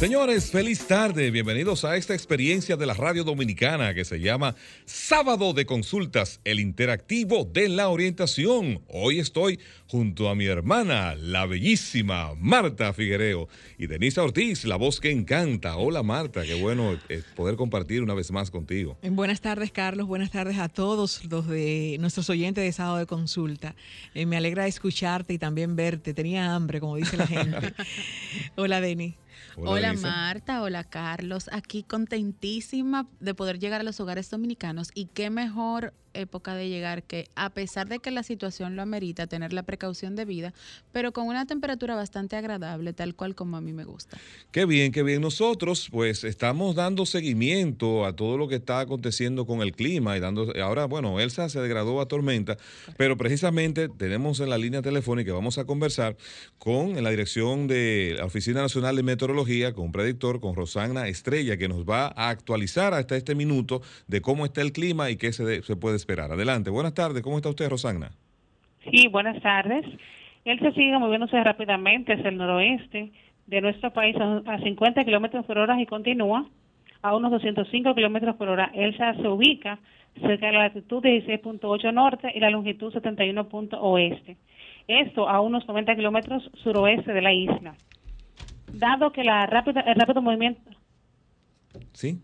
Señores, feliz tarde. Bienvenidos a esta experiencia de la radio dominicana que se llama Sábado de Consultas, el interactivo de la orientación. Hoy estoy junto a mi hermana, la bellísima Marta Figuereo y Denisa Ortiz, la voz que encanta. Hola Marta, qué bueno eh, poder compartir una vez más contigo. Buenas tardes Carlos, buenas tardes a todos los de nuestros oyentes de Sábado de Consulta. Eh, me alegra escucharte y también verte. Tenía hambre, como dice la gente. Hola Deni. Hola, Marta, hola Carlos, aquí contentísima de poder llegar a los hogares dominicanos. Y qué mejor época de llegar que a pesar de que la situación lo amerita, tener la precaución de vida, pero con una temperatura bastante agradable, tal cual como a mí me gusta. Qué bien, qué bien. Nosotros pues estamos dando seguimiento a todo lo que está aconteciendo con el clima y dando, ahora bueno, Elsa se degradó a tormenta, pero precisamente tenemos en la línea telefónica, vamos a conversar con la dirección de la Oficina Nacional de Meteorología, con un predictor, con Rosana Estrella, que nos va a actualizar hasta este minuto de cómo está el clima y qué se puede esperar. Adelante, buenas tardes, ¿cómo está usted, Rosana? Sí, buenas tardes. Él se sigue moviéndose rápidamente hacia el noroeste de nuestro país a 50 kilómetros por hora y continúa a unos 205 kilómetros por hora. Él se ubica cerca de la latitud 16.8 norte y la longitud 71. oeste. Esto a unos 90 kilómetros suroeste de la isla. Dado que la rápida, el rápido movimiento. Sí.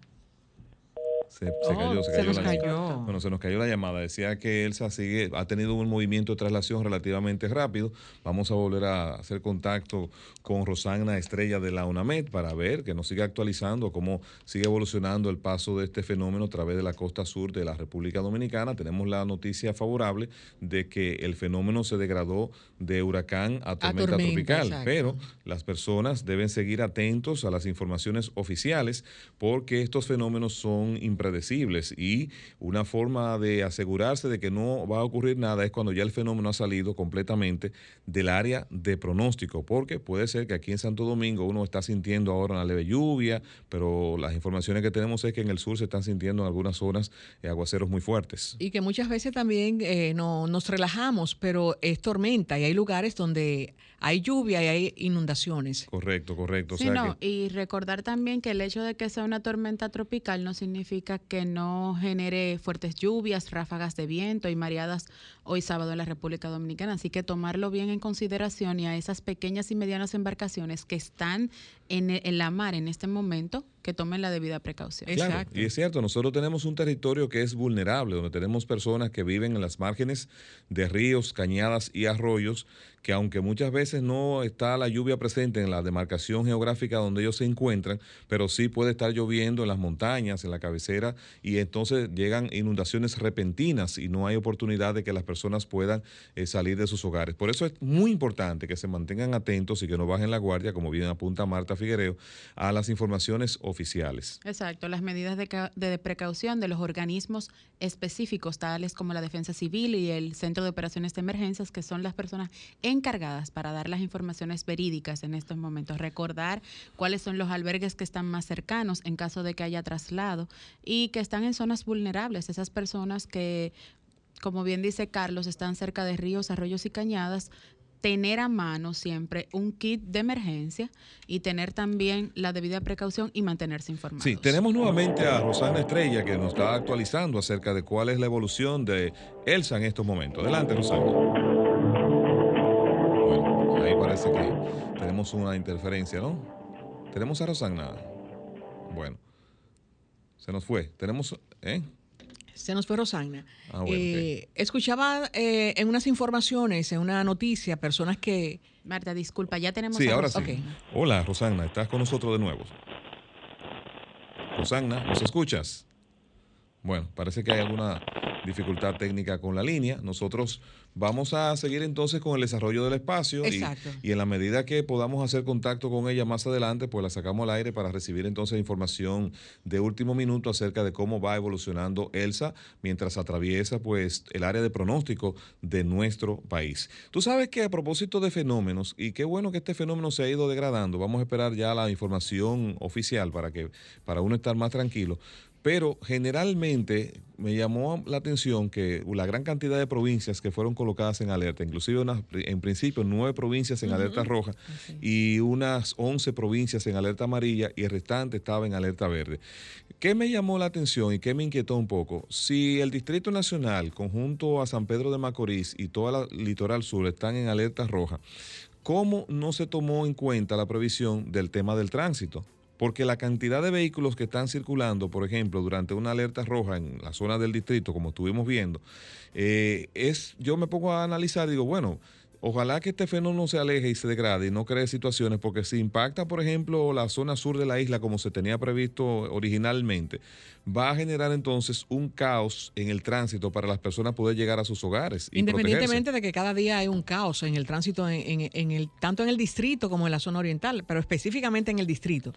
Se, cayó, se, cayó, nos cayó. Bueno, se nos cayó la llamada. Decía que Elsa sigue, ha tenido un movimiento de traslación relativamente rápido. Vamos a volver a hacer contacto con Rosana Estrella de la UNAMED para ver que nos siga actualizando cómo sigue evolucionando el paso de este fenómeno a través de la costa sur de la República Dominicana. Tenemos la noticia favorable de que el fenómeno se degradó de huracán a tormenta, tropical, pero las personas deben seguir atentos a las informaciones oficiales porque estos fenómenos son impresionantes predecibles y una forma de asegurarse de que no va a ocurrir nada es cuando ya el fenómeno ha salido completamente del área de pronóstico, porque puede ser que aquí en Santo Domingo uno está sintiendo ahora una leve lluvia, pero las informaciones que tenemos es que en el sur se están sintiendo en algunas zonas eh, aguaceros muy fuertes. Y que muchas veces también eh, no, nos relajamos, pero es tormenta y hay lugares donde hay lluvia y hay inundaciones. Correcto, correcto. Sí, no, y recordar también que el hecho de que sea una tormenta tropical no significa que no genere fuertes lluvias, ráfagas de viento y mareadas hoy sábado en la República Dominicana. Así que tomarlo bien en consideración y a esas pequeñas y medianas embarcaciones que están en, en la mar en este momento, que tomen la debida precaución. Exacto. Y es cierto, nosotros tenemos un territorio que es vulnerable, donde tenemos personas que viven en las márgenes de ríos, cañadas y arroyos, que aunque muchas veces no está la lluvia presente en la demarcación geográfica donde ellos se encuentran, pero sí puede estar lloviendo en las montañas, en la cabecera, y entonces llegan inundaciones repentinas y no hay oportunidad de que las personas puedan eh, salir de sus hogares. Por eso es muy importante que se mantengan atentos y que no bajen la guardia, como bien apunta Marta Figuereo, a las informaciones oficiales. Exacto, las medidas de, de precaución de los organismos específicos, tales como la Defensa Civil y el Centro de Operaciones de Emergencias, que son las personas encargadas para dar las informaciones verídicas en estos momentos. Recordar cuáles son los albergues que están más cercanos en caso de que haya traslado y que están en zonas vulnerables, esas personas que como bien dice Carlos, están cerca de ríos, arroyos y cañadas, tener a mano siempre un kit de emergencia y tener también la debida precaución y mantenerse informados. Sí, tenemos nuevamente a Rosana Estrella que nos está actualizando acerca de cuál es la evolución de Elsa en estos momentos. Adelante, Rosana. Bueno, ahí parece que tenemos una interferencia, ¿no? Tenemos a Rosana. Bueno, se nos fue. Tenemos, ¿eh? Se nos fue Rosana. Ah, eh, escuchaba eh, en unas informaciones, en una noticia, personas que... Marta, disculpa, ya tenemos... Sí, ahora sí. Hola, Rosana, estás con nosotros de nuevo. Rosana, ¿nos escuchas? Bueno, parece que hay alguna dificultad técnica con la línea. Nosotros vamos a seguir entonces con el desarrollo del espacio y, y, en la medida que podamos hacer contacto con ella más adelante, pues la sacamos al aire para recibir entonces información de último minuto acerca de cómo va evolucionando Elsa mientras atraviesa pues el área de pronóstico de nuestro país. Tú sabes que a propósito de fenómenos, y qué bueno que este fenómeno se ha ido degradando, vamos a esperar ya la información oficial para que para uno estar más tranquilo, pero generalmente me llamó la atención que la gran cantidad de provincias que fueron colocadas en alerta, inclusive en principio nueve provincias en alerta roja y unas once provincias en alerta amarilla y el restante estaba en alerta verde. ¿Qué me llamó la atención y qué me inquietó un poco? Si el Distrito Nacional, conjunto a San Pedro de Macorís y toda la litoral sur están en alerta roja, ¿cómo no se tomó en cuenta la previsión del tema del tránsito? Porque la cantidad de vehículos que están circulando, por ejemplo, durante una alerta roja en la zona del distrito, como estuvimos viendo, eh, es, yo me pongo a analizar digo, bueno, Ojalá que este fenómeno se aleje y se degrade y no cree situaciones, porque si impacta, por ejemplo, la zona sur de la isla como se tenía previsto originalmente, va a generar entonces un caos en el tránsito para las personas poder llegar a sus hogares. Independientemente de que cada día hay un caos en el tránsito, en, el, tanto en el distrito como en la zona oriental, pero específicamente en el distrito.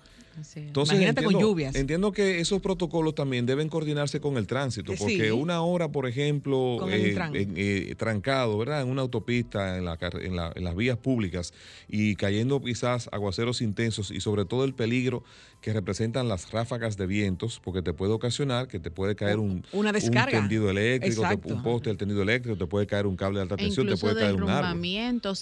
Entonces, Imagínate entiendo, con lluvias. Entiendo que esos protocolos también deben coordinarse con el tránsito, porque una hora, por ejemplo, eh, eh, trancado, ¿verdad? En una autopista, en, la, en las vías públicas y cayendo quizás aguaceros intensos y sobre todo el peligro que representan las ráfagas de vientos, porque te puede ocasionar que te puede caer un, Una descarga. un tendido eléctrico, un poste del tendido eléctrico, te puede caer un cable de alta tensión, te puede caer un árbol.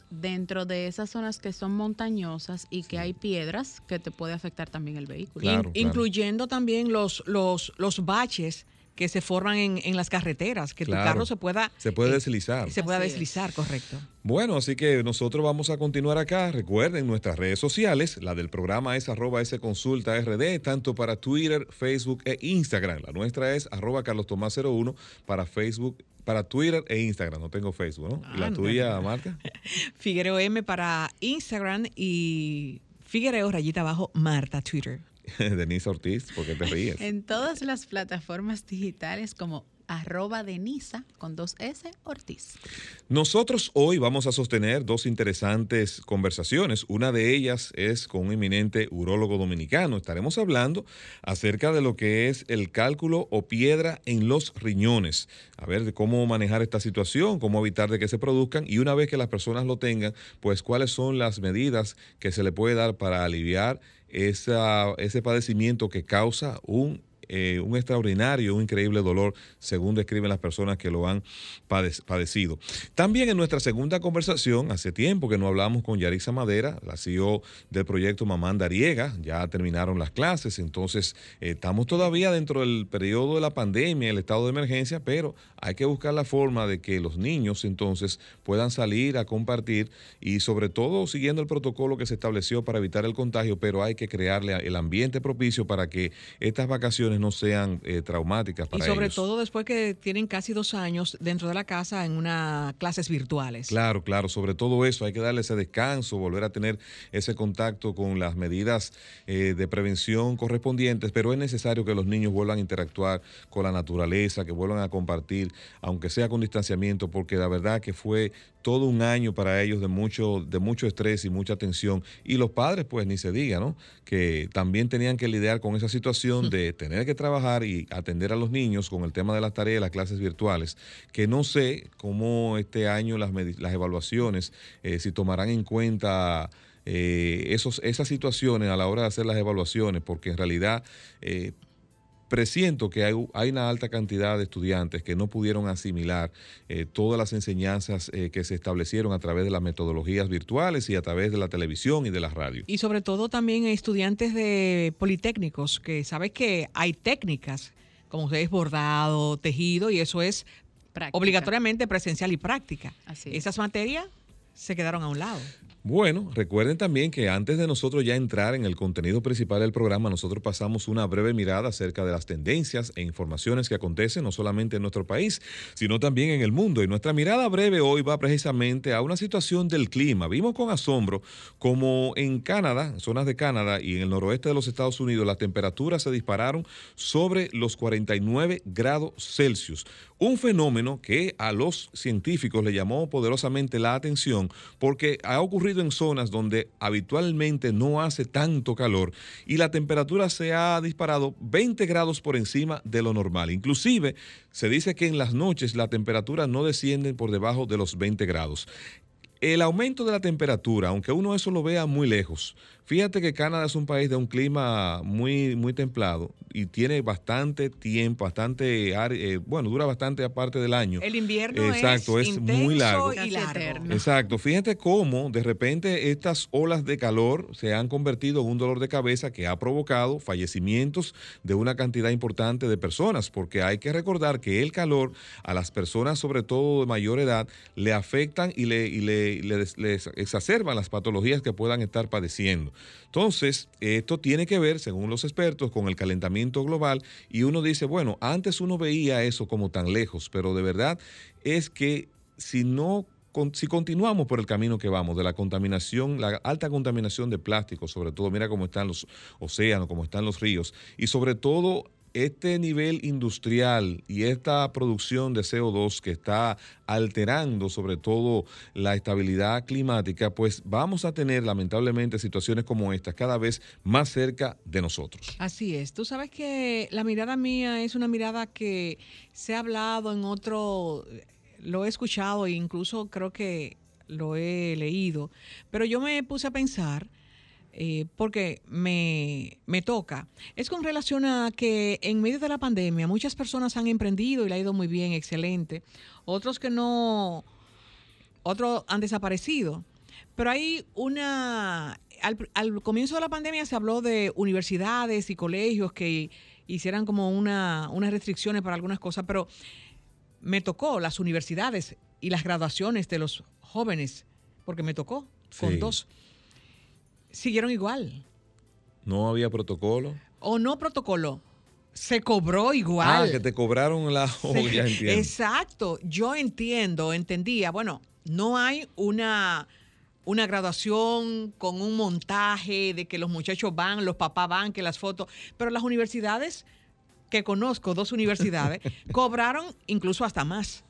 dentro de esas zonas que son montañosas y que hay piedras que te puede afectar también el vehículo. Incluyendo también los, los, los baches que se forman en, las carreteras, que tu carro se pueda... Se puede eh, deslizar. Se pueda deslizar, correcto. Bueno, así que nosotros vamos a continuar acá. Recuerden nuestras redes sociales, la del programa es arroba S consulta RD, tanto para Twitter, Facebook e Instagram. La nuestra es arroba Carlos Tomás 01 para Facebook para Twitter e Instagram. No tengo Facebook, ¿no? ¿Y la tuya, Marta? Figuereo M para Instagram y Figuereo rayita abajo Marta Twitter. Denise Ortiz, ¿por qué te ríes? En todas las plataformas digitales como arroba Denisa con dos S Ortiz. Nosotros hoy vamos a sostener dos interesantes conversaciones. Una de ellas es con un eminente urólogo dominicano. Estaremos hablando acerca de lo que es el cálculo o piedra en los riñones. A ver, de cómo manejar esta situación, cómo evitar de que se produzcan y una vez que las personas lo tengan, pues cuáles son las medidas que se le puede dar para aliviar esa, ese padecimiento que causa un eh, un extraordinario, un increíble dolor, según describen las personas que lo han padecido. También en nuestra segunda conversación, hace tiempo que no hablamos con Yarisa Madera, la CEO del proyecto Mamán Dariega, ya terminaron las clases, entonces eh, estamos todavía dentro del periodo de la pandemia, el estado de emergencia, pero hay que buscar la forma de que los niños entonces puedan salir a compartir y sobre todo siguiendo el protocolo que se estableció para evitar el contagio, pero hay que crearle el ambiente propicio para que estas vacaciones no sean eh, traumáticas para ellos. Y sobre todo después que tienen casi dos años dentro de la casa en unas clases virtuales. Claro, claro, sobre todo eso, hay que darle ese descanso, volver a tener ese contacto con las medidas eh, de prevención correspondientes, pero es necesario que los niños vuelvan a interactuar con la naturaleza, que vuelvan a compartir, aunque sea con distanciamiento, porque la verdad que fue todo un año para ellos de mucho, de mucho estrés y mucha tensión. Y los padres, pues ni se diga, ¿no? Que también tenían que lidiar con esa situación de tener que trabajar y atender a los niños con el tema de las tareas, las clases virtuales, que no sé cómo este año las, las evaluaciones, eh, si tomarán en cuenta... Eh, esos, esas situaciones a la hora de hacer las evaluaciones, porque en realidad eh, presiento que hay, una alta cantidad de estudiantes que no pudieron asimilar eh, todas las enseñanzas eh, que se establecieron a través de las metodologías virtuales y a través de la televisión y de la radio. Y sobre todo también estudiantes de politécnicos, que sabes que hay técnicas, como ustedes bordado, tejido, y eso es obligatoriamente presencial y práctica. Esas materias se quedaron a un lado. Bueno, recuerden también que antes de nosotros ya entrar en el contenido principal del programa, nosotros pasamos una breve mirada acerca de las tendencias e informaciones que acontecen no solamente en nuestro país, sino también en el mundo. Y nuestra mirada breve hoy va precisamente a una situación del clima. Vimos con asombro como en Canadá, en zonas de Canadá y en el noroeste de los Estados Unidos, las temperaturas se dispararon sobre los 49 grados Celsius. Un fenómeno que a los científicos le llamó poderosamente la atención porque ha ocurrido en zonas donde habitualmente no hace tanto calor y la temperatura se ha disparado 20 grados por encima de lo normal. Inclusive se dice que en las noches la temperatura no desciende por debajo de los 20 grados. El aumento de la temperatura, aunque uno eso lo vea muy lejos, Fíjate que Canadá es un país de un clima muy, muy templado y tiene bastante tiempo, bastante, eh, bueno, dura bastante aparte del año. El invierno Exacto, es, muy largo. Y largo. Exacto. Fíjate cómo de repente estas olas de calor se han convertido en un dolor de cabeza que ha provocado fallecimientos de una cantidad importante de personas, porque hay que recordar que el calor a las personas, sobre todo de mayor edad, le afectan y le, y le, les exacerban las patologías que puedan estar padeciendo. Entonces, esto tiene que ver, según los expertos, con el calentamiento global y uno dice, bueno, antes uno veía eso como tan lejos, pero de verdad es que si no si continuamos por el camino que vamos de la contaminación, la alta contaminación de plástico, sobre todo, mira cómo están los océanos, cómo están los ríos, y sobre todo este nivel industrial y esta producción de CO2 que está alterando sobre todo la estabilidad climática, pues vamos a tener lamentablemente situaciones como estas cada vez más cerca de nosotros. Así es. Tú sabes que la mirada mía es una mirada que se ha hablado en otro, lo he escuchado e incluso creo que lo he leído, pero yo me puse a pensar eh, porque me, me, toca, es con relación a que en medio de la pandemia muchas personas han emprendido y le ha ido muy bien, excelente. Otros que no, otros han desaparecido. Pero hay una, al, al comienzo de la pandemia se habló de universidades y colegios que hicieran como una, unas restricciones para algunas cosas, pero me tocó las universidades y las graduaciones de los jóvenes, porque me tocó con dos siguieron igual. ¿No había protocolo? O no protocolo. Se cobró igual. Ah, que te cobraron la olla, entiendo. Exacto. Yo entiendo, entendía. Bueno, no hay una, una graduación con un montaje de que los muchachos van, los papás van, que las fotos. Pero las universidades, que conozco, dos universidades, cobraron incluso hasta más.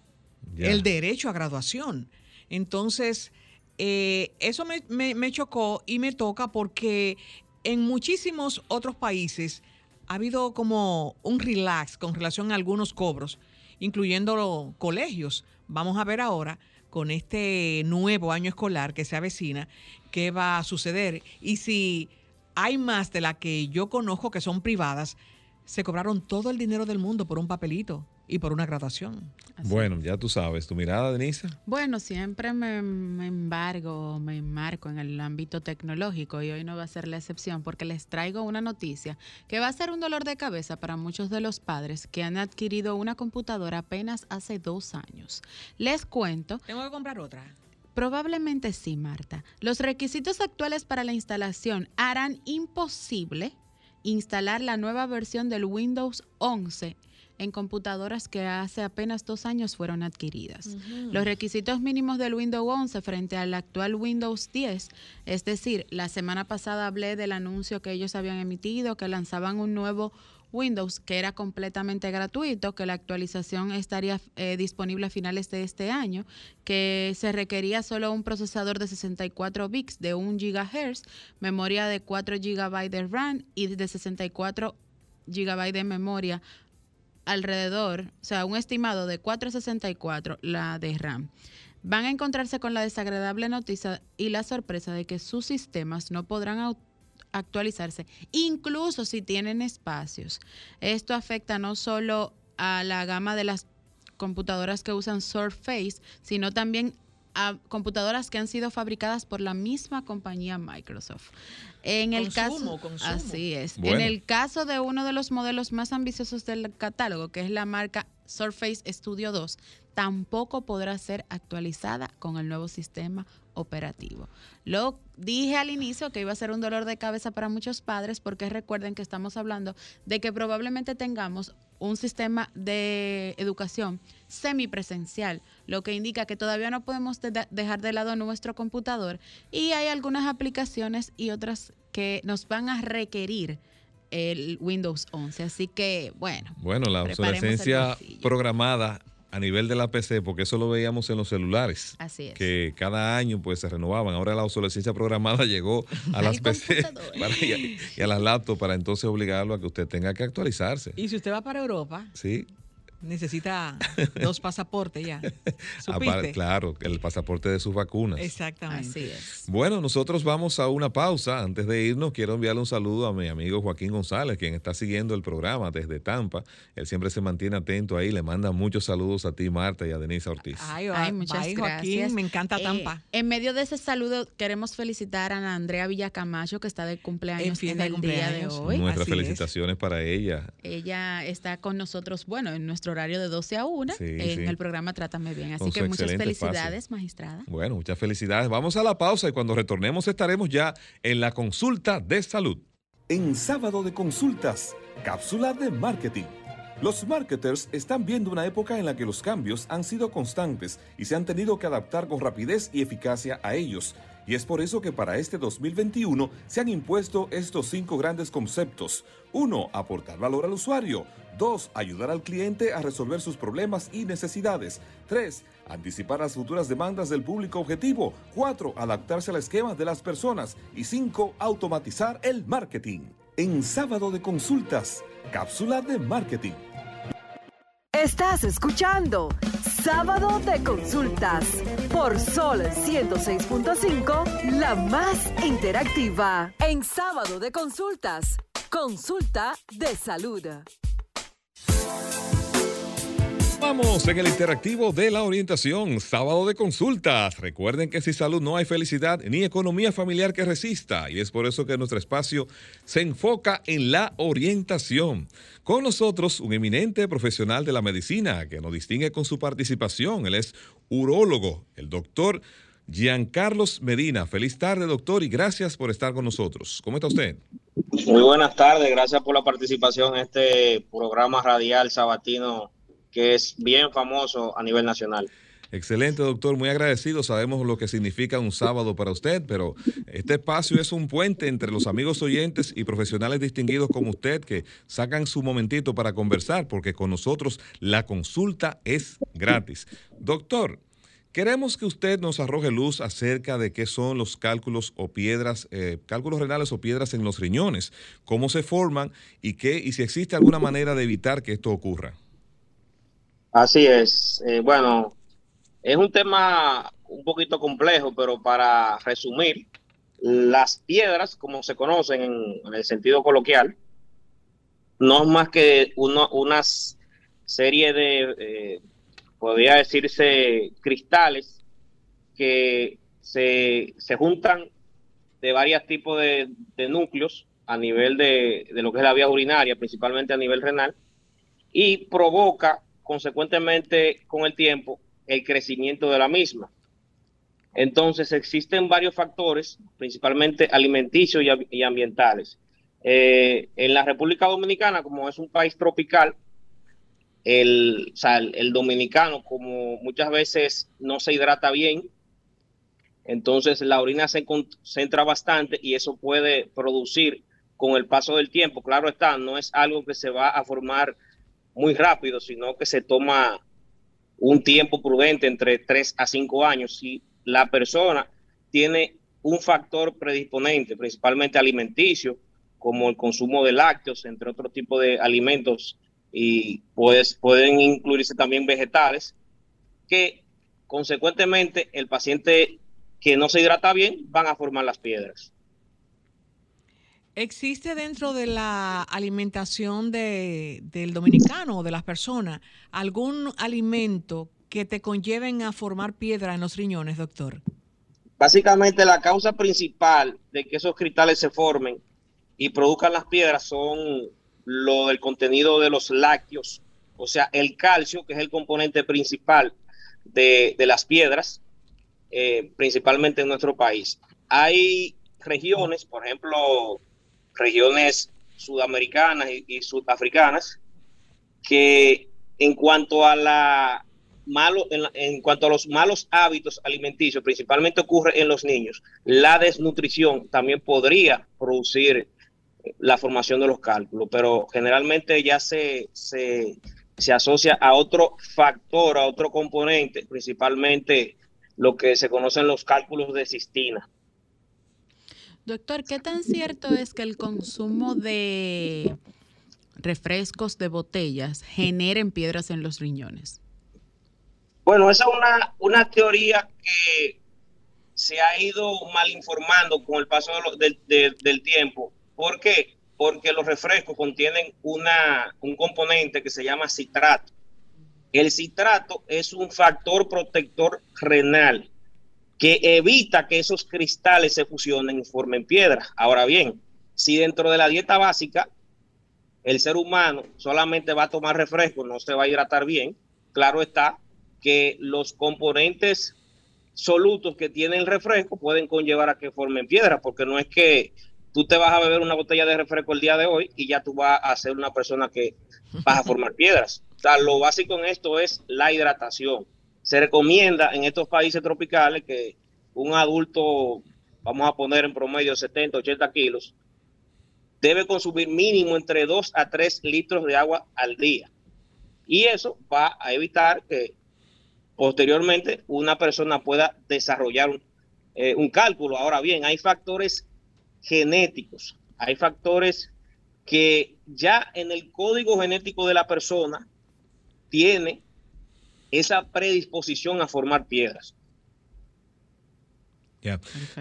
El derecho a graduación. Entonces, eh, eso me, chocó y me toca porque en muchísimos otros países ha habido como un relax con relación a algunos cobros, incluyendo los colegios. Vamos a ver ahora con este nuevo año escolar que se avecina, qué va a suceder. Y si hay más de la que yo conozco que son privadas, se cobraron todo el dinero del mundo por un papelito y por una graduación. bueno, ya tú sabes, tu mirada, Denise. Bueno, siempre me, embargo, me enmarco en el ámbito tecnológico y hoy no va a ser la excepción porque les traigo una noticia que va a ser un dolor de cabeza para muchos de los padres que han adquirido una computadora apenas hace dos años. Les cuento. Tengo que comprar otra. Probablemente sí, Marta. Los requisitos actuales para la instalación harán imposible instalar la nueva versión del Windows 11 en computadoras que hace apenas dos años fueron adquiridas. Los requisitos mínimos del Windows 11 frente al actual Windows 10, es decir, la semana pasada hablé del anuncio que ellos habían emitido, que lanzaban un nuevo Windows que era completamente gratuito, que la actualización estaría eh, disponible a finales de este año, que se requería solo un procesador de 64 bits de 1 GHz, memoria de 4 GB de RAM y de 64 GB de memoria alrededor, o sea, un estimado de 464 la de RAM. Van a encontrarse con la desagradable noticia y la sorpresa de que sus sistemas no podrán actualizarse, incluso si tienen espacios. Esto afecta no solo a la gama de las computadoras que usan Surface, sino también a computadoras que han sido fabricadas por la misma compañía Microsoft. En el caso, así es. En el caso de uno de los modelos más ambiciosos del catálogo, que es la marca Surface Studio 2, tampoco podrá ser actualizada con el nuevo sistema operativo. Lo dije al inicio que iba a ser un dolor de cabeza para muchos padres porque recuerden que estamos hablando de que probablemente tengamos un sistema de educación semipresencial, lo que indica que todavía no podemos dejar de lado nuestro computador y hay algunas aplicaciones y otras que nos van a requerir el Windows 11. Así que, bueno. Bueno, la obsolescencia programada a nivel de la PC, porque eso lo veíamos en los celulares. Así es. Que cada año pues se renovaban. Ahora la obsolescencia programada llegó a las PC y, y, a las laptops para entonces obligarlo a que usted tenga que actualizarse. Y si usted va para Europa, sí necesita dos pasaportes ya. claro, el pasaporte de sus vacunas. Exactamente. Así es. Bueno, nosotros vamos a una pausa. Antes de irnos, quiero enviarle un saludo a mi amigo Joaquín González, quien está siguiendo el programa desde Tampa. Él siempre se mantiene atento ahí. Le manda muchos saludos a ti, Marta, y a Denise Ortiz. Ay, muchas gracias. me encanta eh, Tampa. en medio de ese saludo, queremos felicitar a Andrea Villacamacho, que está de cumpleaños en, el día de hoy. Nuestras felicitaciones para ella. Ella está con nosotros, bueno, en nuestro horario de 12 a 1 en el programa Trátame Bien. Así que muchas felicidades, magistrada. Bueno, muchas felicidades. Vamos a la pausa y cuando retornemos estaremos ya en la consulta de salud. En sábado de consultas, cápsula de marketing. Los marketers están viendo una época en la que los cambios han sido constantes y se han tenido que adaptar con rapidez y eficacia a ellos. Y es por eso que para este 2021 se han impuesto estos cinco grandes conceptos. Uno, aportar valor al usuario. 2. Ayudar al cliente a resolver sus problemas y necesidades. 3. Anticipar las futuras demandas del público objetivo. 4. Adaptarse al esquema de las personas. Y 5. Automatizar el marketing. En sábado de consultas, cápsula de marketing. Estás escuchando Sábado de Consultas por Sol 106.5, la más interactiva. En Sábado de Consultas, consulta de salud. Vamos en el interactivo de la orientación, sábado de consultas. Recuerden que sin salud no hay felicidad ni economía familiar que resista y es por eso que nuestro espacio se enfoca en la orientación. Con nosotros un eminente profesional de la medicina que nos distingue con su participación. Él es urólogo, el doctor Giancarlos Medina. Feliz tarde, doctor, y gracias por estar con nosotros. ¿Cómo está usted? Muy buenas tardes, gracias por la participación en este programa radial sabatino que es bien famoso a nivel nacional. Excelente, doctor. Muy agradecido. Sabemos lo que significa un sábado para usted, pero este espacio es un puente entre los amigos oyentes y profesionales distinguidos como usted que sacan su momentito para conversar, porque con nosotros la consulta es gratis. Doctor, Queremos que usted nos arroje luz acerca de qué son los cálculos o piedras, eh, cálculos renales o piedras en los riñones, cómo se forman y, qué, y si existe alguna manera de evitar que esto ocurra. Así es. Eh, bueno, es un tema un poquito complejo, pero para resumir, las piedras, como se conocen en, el sentido coloquial, no es más que una serie de... Eh, podría decirse, cristales que se, juntan de varios tipos de, núcleos a nivel de, de, lo que es la vía urinaria, principalmente a nivel renal, y provoca consecuentemente con el tiempo el crecimiento de la misma. Entonces existen varios factores, principalmente alimenticios y, ambientales. Eh, en la República Dominicana, como es un país tropical, el, el, dominicano, como muchas veces no se hidrata bien, entonces la orina se concentra bastante y eso puede producir con el paso del tiempo. Claro está, no es algo que se va a formar muy rápido, sino que se toma un tiempo prudente entre 3 a 5 años. Si la persona tiene un factor predisponente, principalmente alimenticio, como el consumo de lácteos, entre otros tipos de alimentos y pues pueden incluirse también vegetales que consecuentemente el paciente que no se hidrata bien van a formar las piedras. ¿Existe dentro de la alimentación de, del dominicano o de las personas algún alimento que te conlleven a formar piedra en los riñones, doctor? Básicamente la causa principal de que esos cristales se formen y produzcan las piedras son lo del contenido de los lácteos, o sea, el calcio, que es el componente principal de, las piedras, eh, principalmente en nuestro país. Hay regiones, por ejemplo, regiones sudamericanas y, sudafricanas, que en cuanto a la malo, en, cuanto a los malos hábitos alimenticios, principalmente ocurre en los niños, la desnutrición también podría producir la formación de los cálculos, pero generalmente ya se, se, se asocia a otro factor, a otro componente, principalmente lo que se conocen los cálculos de cistina. Doctor, ¿qué tan cierto es que el consumo de refrescos de botellas generen piedras en los riñones? Bueno, esa es una, una teoría que se ha ido mal informando con el paso del, tiempo. ¿Por qué? Porque los refrescos contienen una, un componente que se llama citrato. El citrato es un factor protector renal que evita que esos cristales se fusionen y formen piedras. Ahora bien, si dentro de la dieta básica el ser humano solamente va a tomar refresco, no se va a hidratar bien, claro está que los componentes solutos que tiene el refresco pueden conllevar a que formen piedras, porque no es que tú te vas a beber una botella de refresco el día de hoy y ya tú vas a ser una persona que vas a formar piedras. O sea, lo básico en esto es la hidratación se recomienda en estos países tropicales que un adulto, vamos a poner en promedio 70, 80 kilos, debe consumir mínimo entre 2 a 3 litros de agua al día. Y eso va a evitar que posteriormente una persona pueda desarrollar un, eh, un cálculo. Ahora bien, hay factores genéticos, hay factores que ya en el código genético de la persona tiene esa predisposición a formar piedras.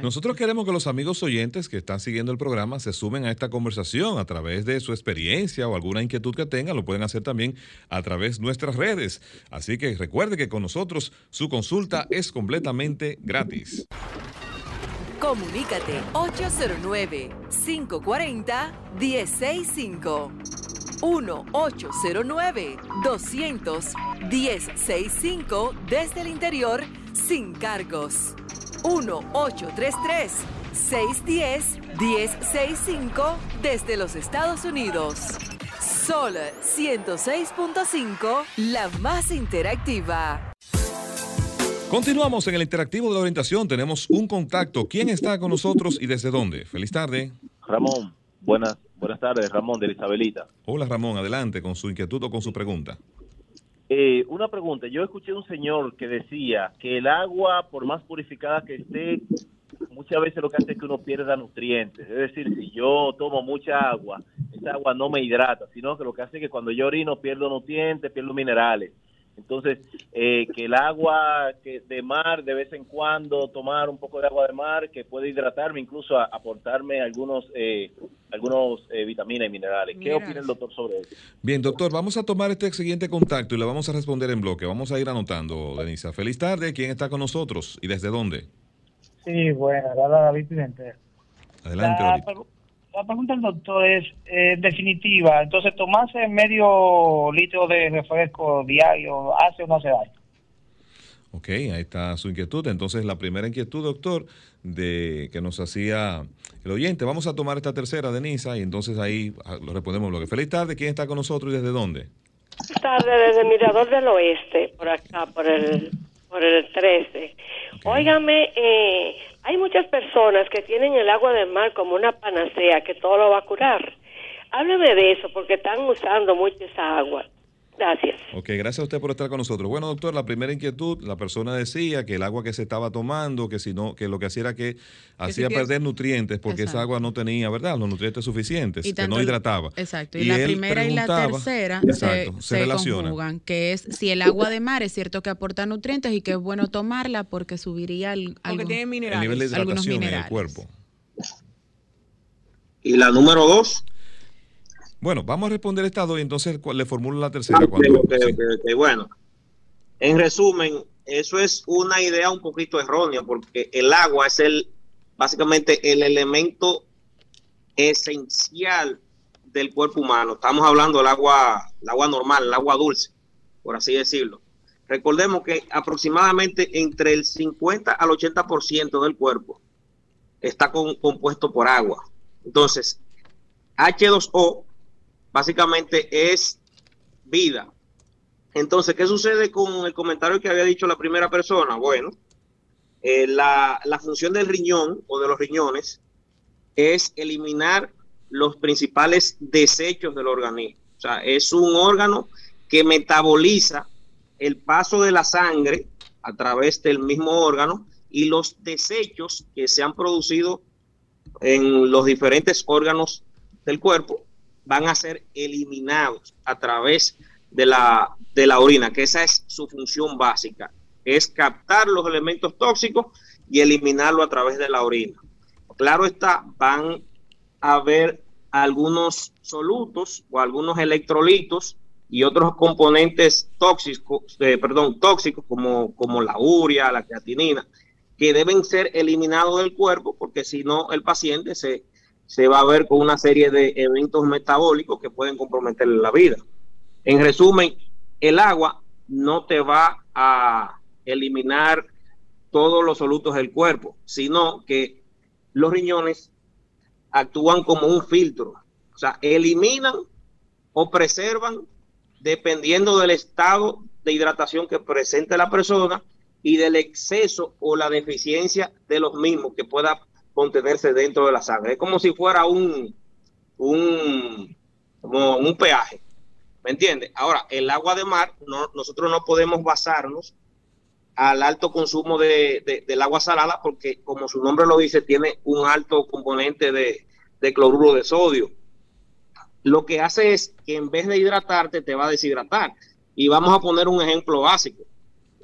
Nosotros queremos que los amigos oyentes que están siguiendo el programa se sumen a esta conversación a través de su experiencia o alguna inquietud que tengan. Lo pueden hacer también a través de nuestras redes. Así que recuerde que con nosotros su consulta es completamente gratis. Comunícate 809 540 165 1-809-200-1065 desde el interior sin cargos. 1-833-610-1065 desde los Estados Unidos. Sol 106.5, la más interactiva. Continuamos en el interactivo de la orientación. Tenemos un contacto. ¿Quién está con nosotros y desde dónde? Feliz tarde. Ramón, buenas Buenas tardes, Ramón de Isabelita. Hola, Ramón, adelante con su inquietud o con su pregunta. Eh, una pregunta. Yo escuché un señor que decía que el agua, por más purificada que esté, muchas veces lo que hace es que uno pierda nutrientes. Es decir, si yo tomo mucha agua, esa agua no me hidrata, sino que lo que hace es que cuando yo orino pierdo nutrientes, pierdo minerales. Entonces, eh, que el agua que de mar, de vez en cuando tomar un poco de agua de mar, que puede hidratarme, incluso aportarme algunos, eh, algunos eh, vitaminas y minerales. ¿Qué opina el doctor sobre eso? Bien, doctor, vamos a tomar este siguiente contacto y le vamos a responder en bloque. Vamos a ir anotando, Denisa. Feliz tarde. ¿Quién está con nosotros y desde dónde? Sí, bueno, David Adelante, David la pregunta del doctor es eh, definitiva. Entonces, tomarse medio litro de refresco diario, ¿hace o no hace daño? Ok, ahí está su inquietud. Entonces, la primera inquietud, doctor, de que nos hacía el oyente. Vamos a tomar esta tercera, Denisa, y entonces ahí ah, lo respondemos. Lo que feliz tarde. ¿Quién está con nosotros y desde dónde? Feliz tarde desde Mirador del Oeste, por acá, por el por el 13. Óigame, eh, hay muchas personas que tienen el agua del mar como una panacea que todo lo va a curar. Hábleme de eso porque están usando mucho esa agua. Gracias. Ok, gracias a usted por estar con nosotros. Bueno, doctor, la primera inquietud, la persona decía que el agua que se estaba tomando, que si no, que lo que hacía era que, hacía perder nutrientes porque esa agua no tenía, ¿verdad? Los nutrientes suficientes, que no hidrataba. Exacto. Y, la primera y la tercera se, se, conjugan, que es si el agua de mar es cierto que aporta nutrientes y que es bueno tomarla porque subiría el, tiene minerales, el nivel de hidratación en el cuerpo. Y la número dos bueno, vamos a responder esta dos y entonces le formulo la tercera. Ah, cuando, bueno, en resumen, eso es una idea un poquito errónea porque el agua es el básicamente el elemento esencial del cuerpo humano. Estamos hablando del agua, el agua normal, el agua dulce, por así decirlo. Recordemos que aproximadamente entre el 50 al 80% del cuerpo está compuesto por agua. Entonces, H2O básicamente es vida. Entonces, ¿qué sucede con el comentario que había dicho la primera persona? Bueno, eh, la, la función del riñón o de los riñones es eliminar los principales desechos del organismo. O sea, es un órgano que metaboliza el paso de la sangre a través del mismo órgano y los desechos que se han producido en los diferentes órganos del cuerpo van a ser eliminados a través de la, de la orina, que esa es su función básica, es captar los elementos tóxicos y eliminarlo a través de la orina. Claro está, van a haber algunos solutos o algunos electrolitos y otros componentes tóxicos, eh, perdón, tóxicos como, como la urea, la creatinina, que deben ser eliminados del cuerpo porque si no el paciente se, se va a ver con una serie de eventos metabólicos que pueden comprometerle la vida. En resumen, el agua no te va a eliminar todos los solutos del cuerpo, sino que los riñones actúan como un filtro, o sea, eliminan o preservan dependiendo del estado de hidratación que presente la persona y del exceso o la deficiencia de los mismos que pueda contenerse dentro de la sangre. Es como si fuera un, un, como un peaje. ¿Me entiende? Ahora, el agua de mar, no, nosotros no podemos basarnos al alto consumo de, del agua salada porque, como su nombre lo dice, tiene un alto componente de, de cloruro de sodio lo que hace es que en vez de hidratarte te va a deshidratar. Y vamos a poner un ejemplo básico.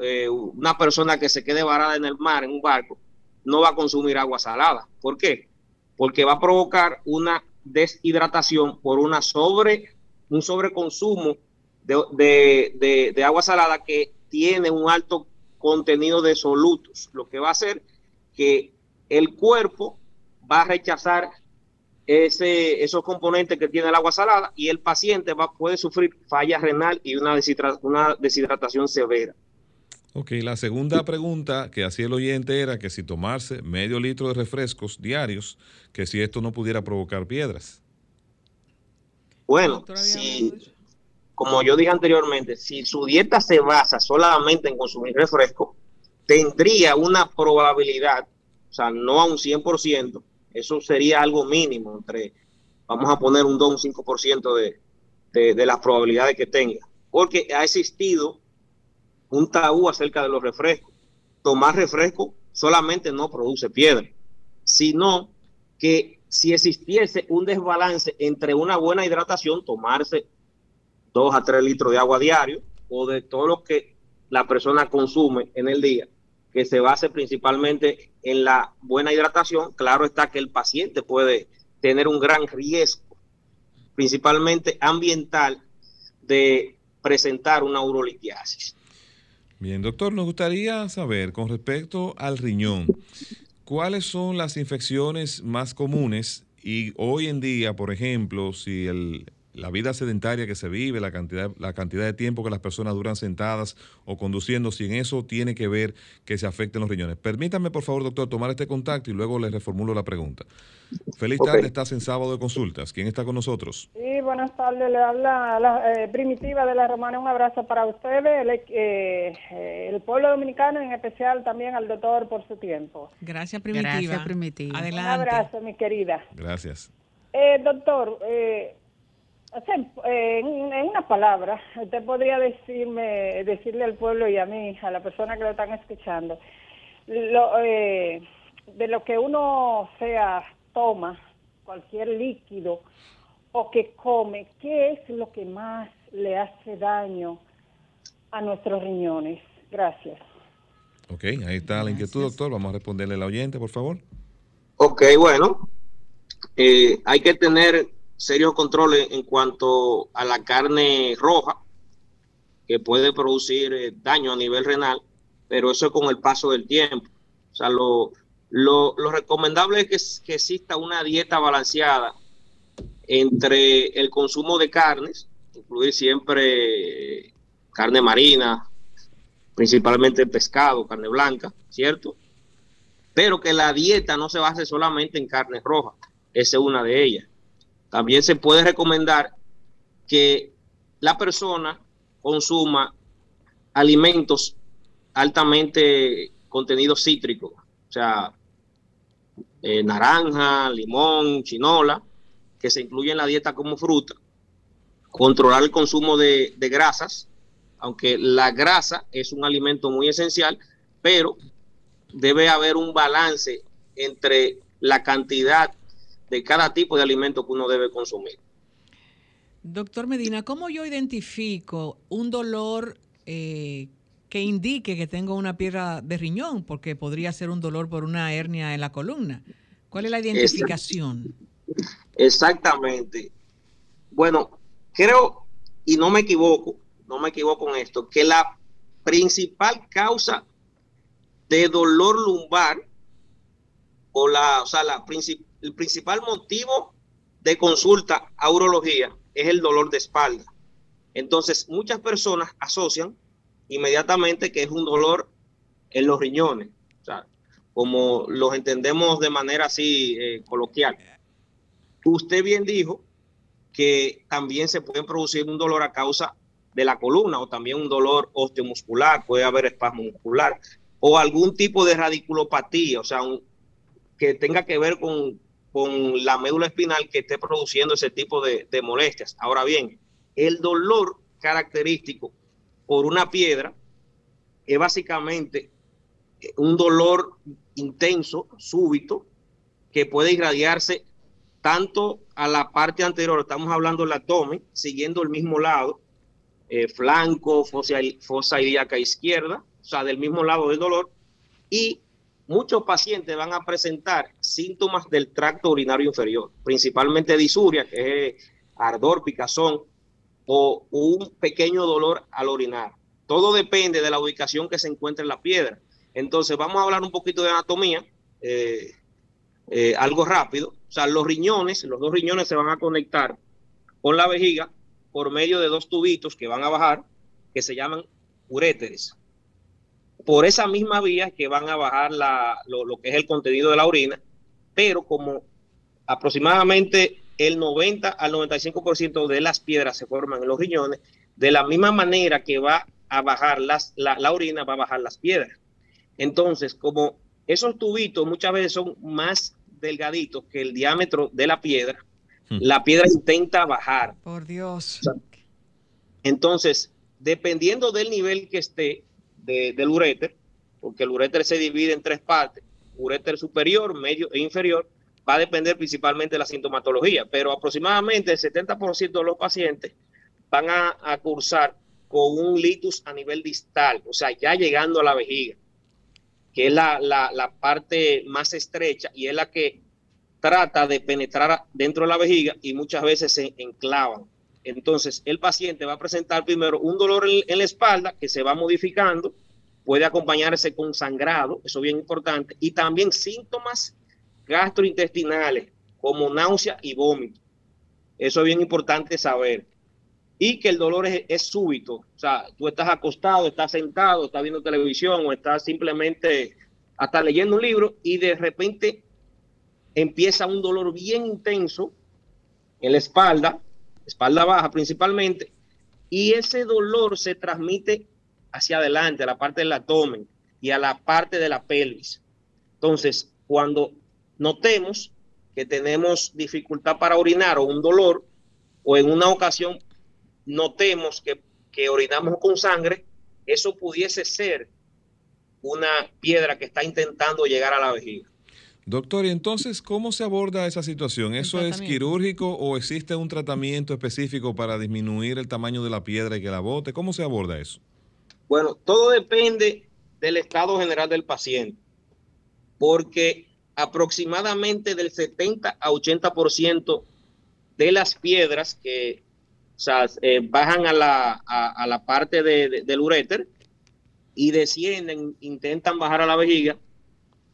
Eh, una persona que se quede varada en el mar, en un barco, no va a consumir agua salada. ¿Por qué? Porque va a provocar una deshidratación por una sobre, un sobreconsumo de, de agua salada que tiene un alto contenido de solutos, lo que va a hacer que el cuerpo va a rechazar ese, esos componentes que tiene el agua salada y el paciente va, puede sufrir falla renal y una, una deshidratación severa. Ok, la segunda pregunta que hacía el oyente era que si tomarse medio litro de refrescos diarios, que si esto no pudiera provocar piedras. Bueno, si, como yo dije anteriormente, si su dieta se basa solamente en consumir refresco, tendría una probabilidad, o sea, no a un 100%, eso sería algo mínimo, entre, vamos a poner un 2, un 5% de, de, de las probabilidades que tenga. Porque ha existido un tabú acerca de los refrescos. Tomar refresco solamente no produce piedra, sino que si existiese un desbalance entre una buena hidratación, tomarse 2 a 3 litros de agua diario o de todo lo que la persona consume en el día, que se base principalmente en la buena hidratación, claro está que el paciente puede tener un gran riesgo, principalmente ambiental, de presentar una urolitiasis. Bien, doctor, nos gustaría saber con respecto al riñón, ¿cuáles son las infecciones más comunes? Y hoy en día, por ejemplo, si el, la vida sedentaria que se vive, la cantidad, la cantidad de tiempo que las personas duran sentadas o conduciendo, si en eso tiene que ver que se afecten los riñones. Permítame, por favor, doctor, tomar este contacto y luego le reformulo la pregunta. Feliz tarde, estás en sábado de consultas. ¿Quién está con nosotros? Sí, buenas tardes, le habla la eh, primitiva de la Romana. Un abrazo para ustedes, el, eh, eh, el pueblo dominicano, en especial también al doctor por su tiempo. Gracias, primitiva. Gracias, primitiva. Un abrazo, mi querida. Gracias. doctor, eh, en, una palabra, usted podría decirme, decirle al pueblo y a mí, a la persona que lo están escuchando, lo, eh, de lo que uno sea toma, cualquier líquido o que come, ¿qué es lo que más le hace daño a nuestros riñones? Gracias. Ok, ahí está la inquietud, doctor. Vamos a responderle al oyente, por favor. Ok, bueno, eh, hay que tener serios controles en cuanto a la carne roja, que puede producir eh, daño a nivel renal, pero eso es con el paso del tiempo. O sea, lo, lo, recomendable es que, que, exista una dieta balanceada entre el consumo de carnes, incluir siempre carne marina, principalmente pescado, carne blanca, ¿cierto? Pero que la dieta no se base solamente en carne roja, esa es una de ellas. También se puede recomendar que la persona consuma alimentos altamente contenidos cítricos, o sea, eh, naranja, limón, chinola, que se incluye en la dieta como fruta, controlar el consumo de, grasas, aunque la grasa es un alimento muy esencial, pero debe haber un balance entre la cantidad de cada tipo de alimento que uno debe consumir. Doctor Medina, ¿cómo yo identifico un dolor eh, que indique que tengo una piedra de riñón? Porque podría ser un dolor por una hernia en la columna. ¿Cuál es la identificación? Exactamente. Bueno, creo, y no me equivoco, no me equivoco con esto, que la principal causa de dolor lumbar o la, o sea, la el principal motivo de consulta a urología es el dolor de espalda. Entonces, muchas personas asocian inmediatamente que es un dolor en los riñones, sea, como los entendemos de manera así eh, coloquial. Usted bien dijo que también se puede producir un dolor a causa de la columna o también un dolor osteomuscular, puede haber espasmo muscular o algún tipo de radiculopatía, o sea, que tenga que ver con, la médula espinal que esté produciendo ese tipo de, molestias. Ahora bien, el dolor característico por una piedra es básicamente un dolor intenso, súbito, que puede irradiarse tanto a la parte anterior, estamos hablando del abdomen, siguiendo el mismo lado, eh, flanco, fosa, fosa ilíaca izquierda, o sea, del mismo lado del dolor, y muchos pacientes van a presentar síntomas del tracto urinario inferior, principalmente disuria, que es ardor, picazón, o un pequeño dolor al orinar. Todo depende de la ubicación que se encuentre en la piedra. Entonces, vamos a hablar un poquito de anatomía, eh, eh, algo rápido. O sea, los riñones, los dos riñones se van a conectar con la vejiga por medio de dos tubitos que van a bajar, que se llaman uréteres. Por esa misma vía que van a bajar lo, lo que es el contenido de la orina, pero como aproximadamente el 90 al 95% de las piedras se forman en los riñones, de la misma manera que va a bajar las, la, orina, va a bajar las piedras. Entonces, como esos tubitos muchas veces son más delgaditos que el diámetro de la piedra, hmm. la piedra intenta bajar. Por Dios. entonces, dependiendo del nivel que esté del uréter, porque el uréter se divide en tres partes, uréter superior, medio e inferior, va a depender principalmente de la sintomatología, pero aproximadamente el 70% de los pacientes van a, cursar con un litus a nivel distal, o sea, ya llegando a la vejiga, que es la, la, parte más estrecha y es la que trata de penetrar dentro de la vejiga y muchas veces se enclavan. Entonces, el paciente va a presentar primero un dolor en, la espalda que se va modificando, puede acompañarse con sangrado, eso es bien importante, y también síntomas gastrointestinales como náusea y vómito. Eso es bien importante saber. Y que el dolor es, súbito. O sea, tú estás acostado, estás sentado, estás viendo televisión o estás simplemente hasta leyendo un libro y de repente empieza un dolor bien intenso en la espalda, espalda baja principalmente, y ese dolor se transmite hacia adelante, a la parte del abdomen y a la parte de la pelvis. Entonces, cuando notemos que tenemos dificultad para orinar o un dolor, o en una ocasión notemos que, orinamos con sangre, eso pudiese ser una piedra que está intentando llegar a la vejiga. Doctor, y entonces, ¿cómo se aborda esa situación? ¿Eso es quirúrgico o existe un tratamiento específico para disminuir el tamaño de la piedra y que la bote? ¿Cómo se aborda eso? Bueno, todo depende del estado general del paciente, porque aproximadamente del 70 a 80% de las piedras que eh, bajan a la, a, la parte del uréter y descienden, intentan bajar a la vejiga.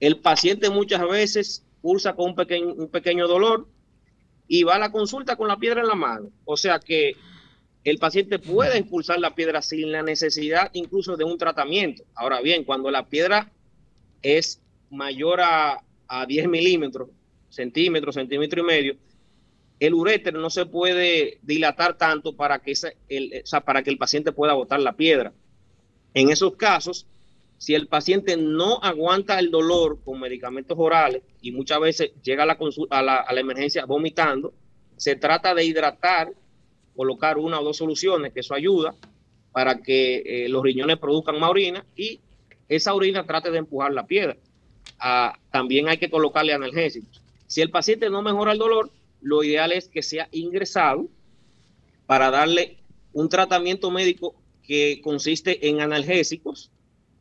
El paciente muchas veces pulsa con un pequeño, dolor y va a la consulta con la piedra en la mano. O sea que el paciente puede expulsar la piedra sin la necesidad incluso de un tratamiento. Ahora bien, cuando la piedra es mayor a, 10 milímetros, centímetros, centímetro y medio, el uréter no se puede dilatar tanto para que, el, para que el paciente pueda botar la piedra. En esos casos, si el paciente no aguanta el dolor con medicamentos orales y muchas veces llega a la, emergencia vomitando, se trata de hidratar colocar una o dos soluciones, que eso ayuda para que eh, los riñones produzcan más orina y esa orina trate de empujar la piedra. Ah, también hay que colocarle analgésicos. Si el paciente no mejora el dolor, lo ideal es que sea ingresado para darle un tratamiento médico que consiste en analgésicos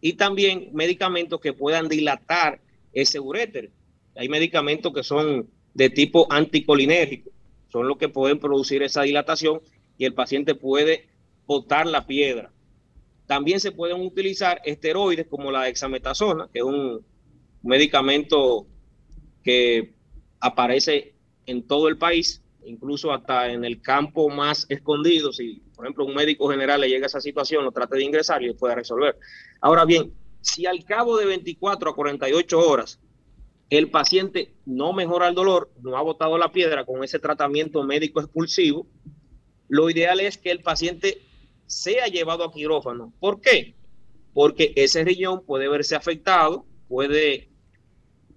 y también medicamentos que puedan dilatar ese uréter. Hay medicamentos que son de tipo anticolinérgico son los que pueden producir esa dilatación y el paciente puede botar la piedra. También se pueden utilizar esteroides como la dexametasona, que es un medicamento que aparece en todo el país, incluso hasta en el campo más escondido. Si, por ejemplo, un médico general le llega a esa situación, lo trate de ingresar y puede resolver. Ahora bien, si al cabo de 24 a 48 horas el paciente no mejora el dolor, no ha botado la piedra con ese tratamiento médico expulsivo, lo ideal es que el paciente sea llevado a quirófano. ¿Por qué? Porque ese riñón puede verse afectado, puede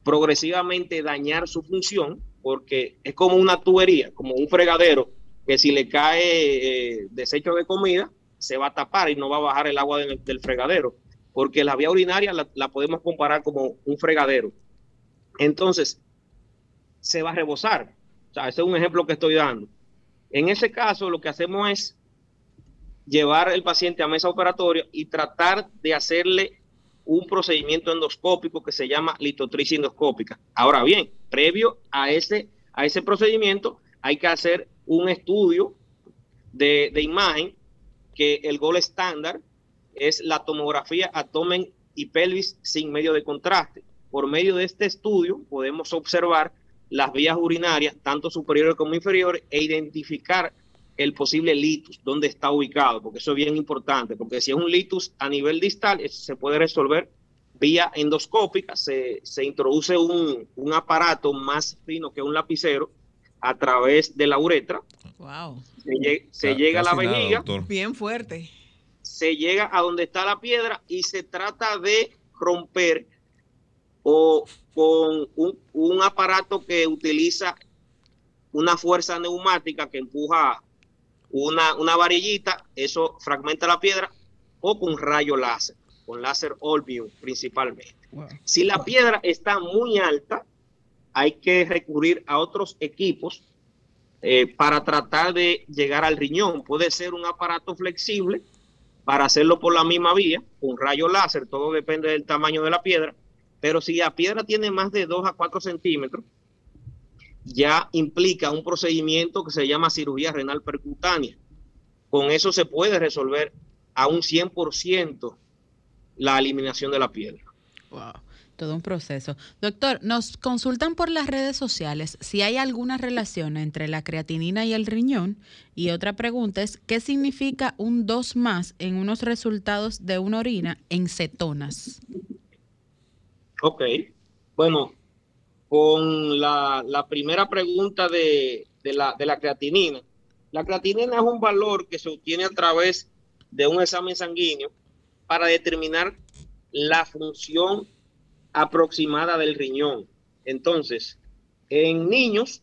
progresivamente dañar su función, porque es como una tubería, como un fregadero, que si le cae eh, desecho de comida, se va a tapar y no va a bajar el agua del, fregadero, porque la vía urinaria la podemos comparar como un fregadero entonces se va a rebosar. O sea, ese es un ejemplo que estoy dando. En ese caso, lo que hacemos es llevar el paciente a mesa operatoria y tratar de hacerle un procedimiento endoscópico que se llama litotricia endoscópica. Ahora bien, previo a ese, a ese procedimiento hay que hacer un estudio de, de imagen que el gol estándar es la tomografía abdomen y pelvis sin medio de contraste. Por medio de este estudio podemos observar las vías urinarias, tanto superiores como inferiores, e identificar el posible litus, dónde está ubicado, porque eso es bien importante, porque si es un litus a nivel distal, se puede resolver vía endoscópica, se, introduce un, aparato más fino que un lapicero a través de la uretra. Wow. Se, llega a la vejiga. Bien fuerte. Se llega a donde está la piedra y se trata de romper o con un, aparato que utiliza una fuerza neumática que empuja una, una, varillita, eso fragmenta la piedra, o con rayo láser, con láser Olbium principalmente. Si la piedra está muy alta, hay que recurrir a otros equipos eh, para tratar de llegar al riñón. Puede ser un aparato flexible para hacerlo por la misma vía, con rayo láser, todo depende del tamaño de la piedra, pero si la piedra tiene más de 2 a 4 centímetros, ya implica un procedimiento que se llama cirugía renal percutánea. Con eso se puede resolver a un 100% la eliminación de la piedra. Wow, todo un proceso. Doctor, nos consultan por las redes sociales si hay alguna relación entre la creatinina y el riñón. Y otra pregunta es, ¿qué significa un 2 más en unos resultados de una orina en cetonas? Ok, bueno, con la, primera pregunta de, la, de la creatinina. La creatinina es un valor que se obtiene a través de un examen sanguíneo para determinar la función aproximada del riñón. Entonces, en niños,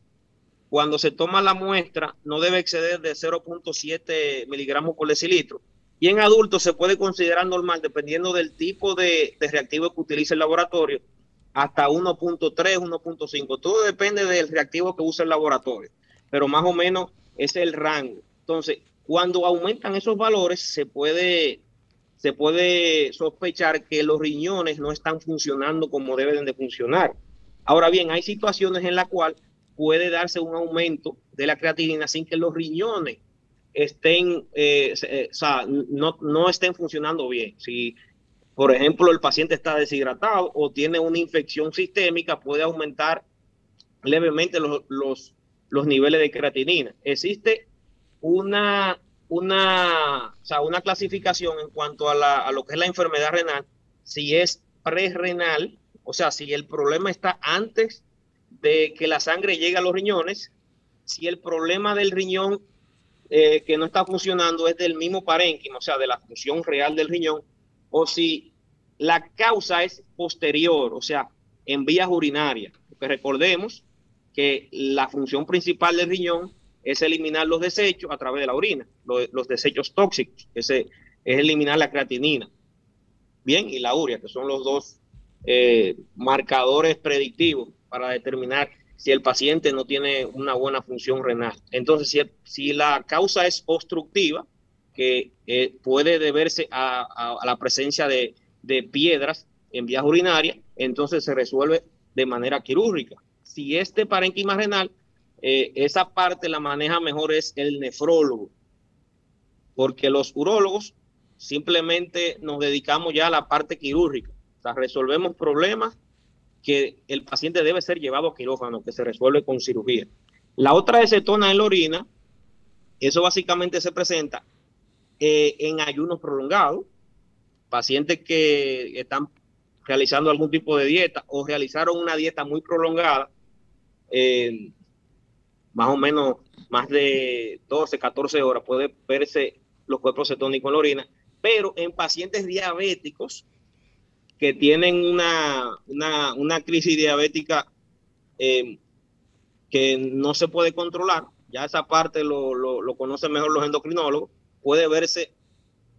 cuando se toma la muestra, no debe exceder de 0.7 miligramos por decilitro. Y en adultos se puede considerar normal, dependiendo del tipo de, reactivo que utilice el laboratorio, hasta 1.3, 1.5. Todo depende del reactivo que use el laboratorio, pero más o menos es el rango. Entonces, cuando aumentan esos valores, se puede, se puede sospechar que los riñones no están funcionando como deben de funcionar. Ahora bien, hay situaciones en las cuales puede darse un aumento de la creatinina sin que los riñones estén, eh, eh, o sea, no, no estén funcionando bien. Si, por ejemplo, el paciente está deshidratado o tiene una infección sistémica, puede aumentar levemente los, los, los niveles de creatinina. Existe una una, o sea, una clasificación en cuanto a, la, a lo que es la enfermedad renal, si es prerrenal, o sea, si el problema está antes de que la sangre llegue a los riñones, si el problema del riñón eh, que no está funcionando es del mismo parénquima, o sea, de la función real del riñón, o si la causa es posterior, o sea, en vías urinarias. Porque recordemos que la función principal del riñón es eliminar los desechos a través de la orina, los, desechos tóxicos, ese es eliminar la creatinina. Bien, y la urea, que son los dos eh, marcadores predictivos para determinar si el paciente no tiene una buena función renal. Entonces, si, si la causa es obstructiva, que eh, puede deberse a, la presencia de, piedras en vías urinarias, entonces se resuelve de manera quirúrgica. Si este parénquima renal, eh, esa parte la maneja mejor es el nefrólogo, porque los urólogos simplemente nos dedicamos ya a la parte quirúrgica, o sea, resolvemos problemas que el paciente debe ser llevado a quirófano, que se resuelve con cirugía. La otra es cetona en la orina, eso básicamente se presenta eh, en ayunos prolongados, pacientes que están realizando algún tipo de dieta o realizaron una dieta muy prolongada, eh, más o menos más de 12, 14 horas, puede verse los cuerpos cetónicos en la orina, pero en pacientes diabéticos que tienen una, una, crisis diabética eh, que no se puede controlar, ya esa parte lo, lo, conocen mejor los endocrinólogos, puede verse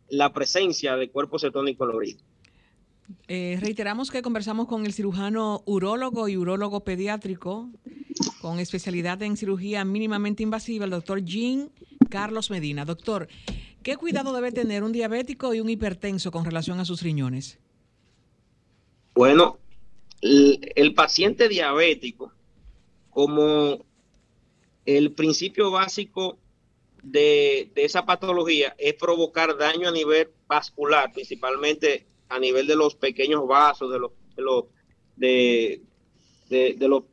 la presencia de cuerpo cetónico en la orina. Eh, reiteramos que conversamos con el cirujano urólogo y urólogo pediátrico con especialidad en cirugía mínimamente invasiva, el doctor Jean Carlos Medina. Doctor, ¿qué cuidado debe tener un diabético y un hipertenso con relación a sus riñones? Bueno, el, paciente diabético, como el principio básico de, esa patología es provocar daño a nivel vascular, principalmente a nivel de los pequeños vasos, de los, de los, de, de, los,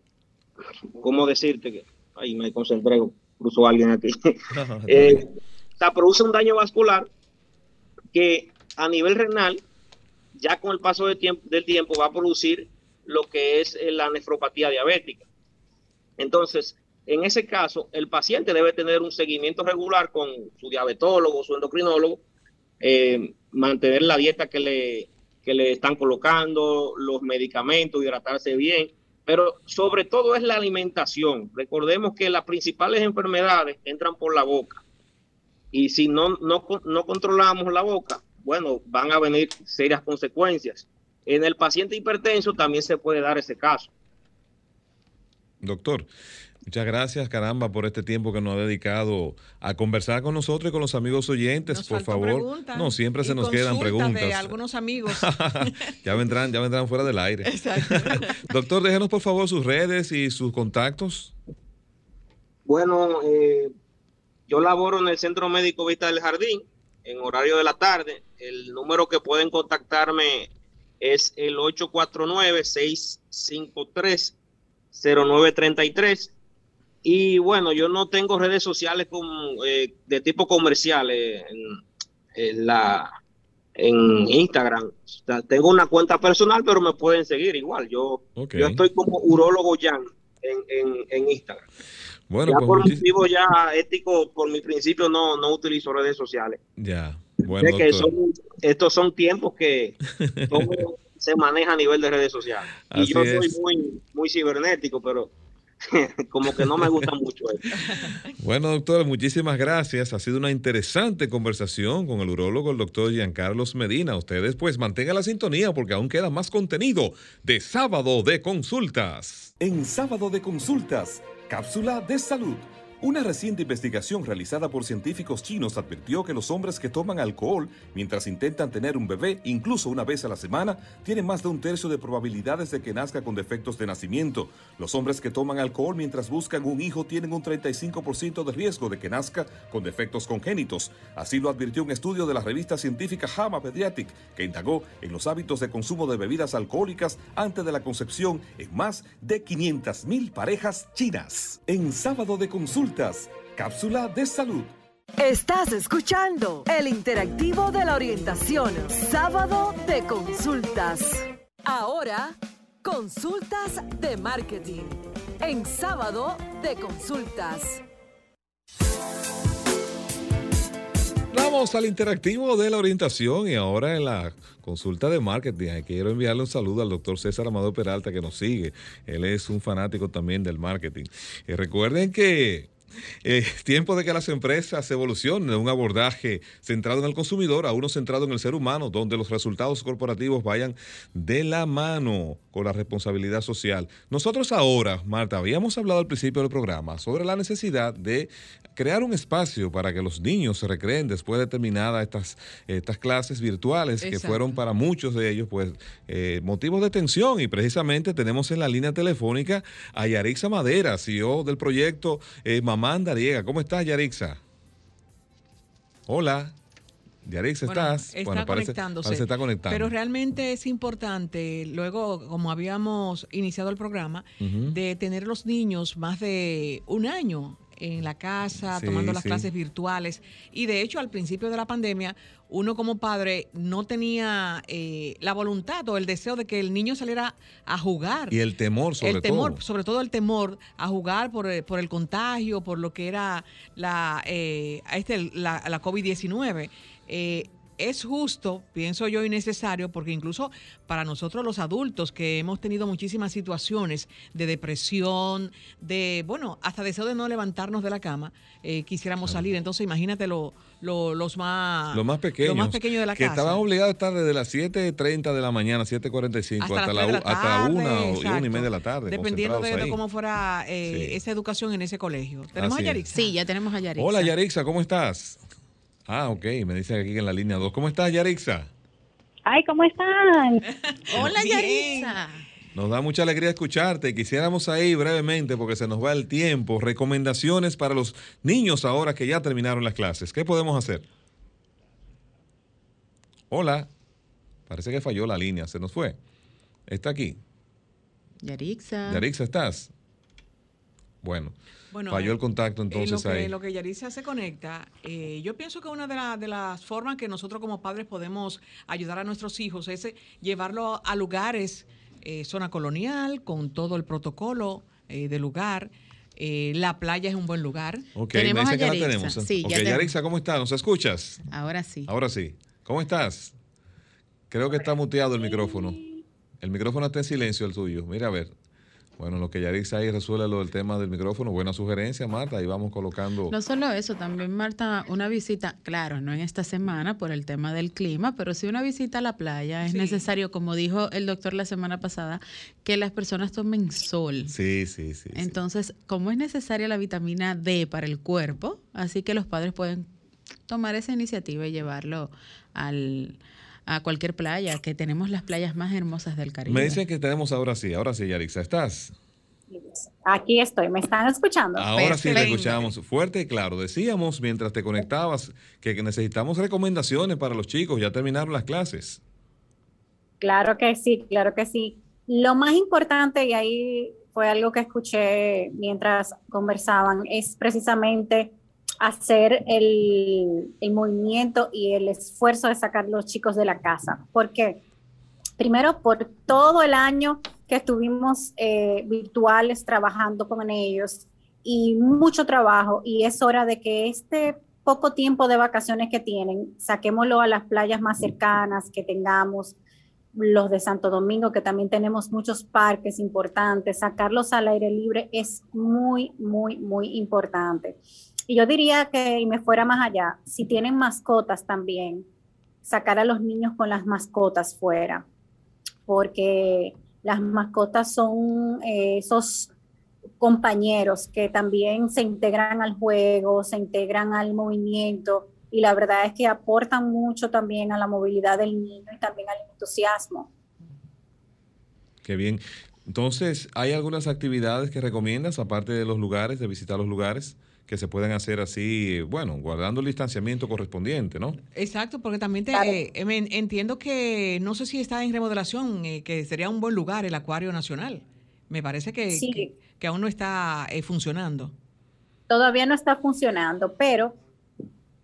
¿cómo decirte? que Ahí me concentré, incluso alguien aquí. eh, o sea, produce un daño vascular que a nivel renal ya con el paso del tiempo, del tiempo va a producir lo que es eh, la nefropatía diabética. Entonces, en ese caso, el paciente debe tener un seguimiento regular con su diabetólogo, su endocrinólogo, eh, mantener la dieta que le, que le están colocando, los medicamentos, hidratarse bien, pero sobre todo es la alimentación. Recordemos que las principales enfermedades entran por la boca y si no, no, no controlamos la boca, bueno, van a venir serias consecuencias. En el paciente hipertenso también se puede dar ese caso. Doctor, muchas gracias, caramba, por este tiempo que nos ha dedicado a conversar con nosotros y con los amigos oyentes, por favor. No, siempre se nos quedan preguntas. De algunos amigos. ya vendrán, ya vendrán fuera del aire. Exacto. Doctor, déjenos por favor sus redes y sus contactos. Bueno, eh, yo laboro en el Centro Médico Vista del Jardín en horario de la tarde. El número que pueden contactarme es el 849-653-0933. Y bueno, yo no tengo redes sociales eh, de tipo comercial eh, en, la, en Instagram. tengo una cuenta personal, pero me pueden seguir igual. Yo, yo estoy como urólogo Jan en, en Instagram. Bueno, ya pues por motivo ya ético, por mi principio, no, no utilizo redes sociales. Ya, bueno. estos son tiempos que todo se maneja a nivel de redes sociales. y yo soy muy, muy cibernético, pero como que no me gusta mucho eso. Bueno, doctor, muchísimas gracias. Ha sido una interesante conversación con el urólogo, el doctor Giancarlos Medina. Ustedes pues mantengan la sintonía porque aún queda más contenido de sábado de consultas. En sábado de consultas Cápsula de salud. Una reciente investigación realizada por científicos chinos advirtió que los hombres que toman alcohol mientras intentan tener un bebé, incluso una vez a la semana, tienen más de un tercio de probabilidades de que nazca con defectos de nacimiento. Los hombres que toman alcohol mientras buscan un hijo tienen un 35% de riesgo de que nazca con defectos congénitos. Así lo advirtió un estudio de la revista científica JAMA Pediatric, que indagó en los hábitos de consumo de bebidas alcohólicas antes de la concepción en más de 500.000 parejas chinas. En sábado de consulta Cápsula de salud. Estás escuchando el interactivo de la orientación, sábado de consultas. Ahora, consultas de marketing. En sábado de consultas. Vamos al interactivo de la orientación y ahora en la consulta de marketing. Quiero enviarle un saludo al doctor César Amado Peralta que nos sigue. Él es un fanático también del marketing. Y recuerden que eh, tiempo de que las empresas evolucionen de un abordaje centrado en el consumidor a uno centrado en el ser humano, donde los resultados corporativos vayan de la mano con la responsabilidad social. Nosotros ahora, Marta, habíamos hablado al principio del programa sobre la necesidad de crear un espacio para que los niños se recreen después de terminadas estas, estas clases virtuales que fueron para muchos de ellos pues eh, motivos de tensión y precisamente tenemos en la línea telefónica a Yarixa Madera, CEO del proyecto eh, Mamá Andariega. ¿Cómo estás Yarixa? Hola. Yarixa, ¿estás? Está bueno, conectándose. está conectando. Pero realmente es importante, luego, como habíamos iniciado el programa, de tener los niños más de un año en la casa, tomando las clases virtuales. Y de hecho, al principio de la pandemia, uno como padre no tenía eh, la voluntad o el deseo de que el niño saliera a jugar. Y el temor, sobre el temor, Sobre todo el temor a jugar por, eh, por el contagio, por lo que era la, eh, este, la, la COVID-19 es justo, pienso yo, y necesario, porque incluso para nosotros los adultos que hemos tenido muchísimas situaciones de depresión, de, bueno, hasta deseo de no levantarnos de la cama, eh, quisiéramos salir. Entonces, imagínate lo, los más... Los más pequeños. más pequeños de la que estaban obligados a estar desde las 7.30 de la mañana, 7.45, hasta, hasta, la, hasta una o una y media de la tarde. Dependiendo de, cómo fuera eh, esa educación en ese colegio. ¿Tenemos a Yarixa? Sí, ya tenemos a Yarixa. Hola Yarixa, ¿cómo estás? Ah, ok, me dice aquí en la línea 2. ¿Cómo estás, Yarixa? Ay, ¿cómo están? Hola, Yarixa. Nos da mucha alegría escucharte. Quisiéramos ahí brevemente, porque se nos va el tiempo, recomendaciones para los niños ahora que ya terminaron las clases. ¿Qué podemos hacer? Hola. Parece que falló la línea, se nos fue. Está aquí. Yarixa. Yarixa, ¿estás? Bueno, falló el contacto entonces lo que, ahí. Lo que Yarisa se conecta, eh, yo pienso que una de, las formas que nosotros como padres podemos ayudar a nuestros hijos es eh, llevarlo a lugares, eh, zona colonial, con todo el protocolo de lugar. la playa es un buen lugar. Ok, tenemos me que la tenemos. Sí, ok, Yarisa, ¿cómo estás? ¿Nos escuchas? Ahora sí. Ahora sí. ¿Cómo estás? Creo que está muteado el micrófono. El micrófono está en silencio el tuyo. Mira, a ver. Bueno, lo que ya dice ahí resuelve lo del tema del micrófono. Buena sugerencia, Marta. Ahí vamos colocando. No solo eso, también, Marta, una visita, claro, no en esta semana por el tema del clima, pero sí una visita a la playa. Es necesario, como dijo el doctor la semana pasada, que las personas tomen sol. Sí, sí, sí. Entonces, como es necesaria la vitamina D para el cuerpo, así que los padres pueden tomar esa iniciativa y llevarlo al a cualquier playa, que tenemos las playas más hermosas del Caribe. Me dicen que tenemos ahora sí, ahora sí, Yarixa, ¿estás? Aquí estoy, ¿me están escuchando? Ahora sí te escuchamos fuerte y claro. Decíamos mientras te conectabas que necesitamos recomendaciones para los chicos, ya terminaron las clases. Claro que sí, claro que sí. Lo más importante, y ahí fue algo que escuché mientras conversaban, es precisamente hacer el, movimiento y el esfuerzo de sacar los chicos de la casa. ¿Por qué? Primero, por todo el año que estuvimos eh, virtuales trabajando con ellos y mucho trabajo y es hora de que este poco tiempo de vacaciones que tienen, saquémoslo a las playas más cercanas que tengamos, los de Santo Domingo, que también tenemos muchos parques importantes, sacarlos al aire libre es muy, muy, muy importante. Y yo diría que, y me fuera más allá, si tienen mascotas también, sacar a los niños con las mascotas fuera, porque las mascotas son eh, esos compañeros que también se integran al juego, se integran al movimiento y la verdad es que aportan mucho también a la movilidad del niño y también al entusiasmo. Qué bien. Entonces, ¿hay algunas actividades que recomiendas aparte de los lugares, de visitar los lugares? Que se pueden hacer así, bueno, guardando el distanciamiento correspondiente, ¿no? Exacto, porque también te, eh, entiendo que no sé si está en remodelación, eh, que sería un buen lugar el Acuario Nacional. Me parece que, que, aún no está eh, funcionando. Todavía no está funcionando, pero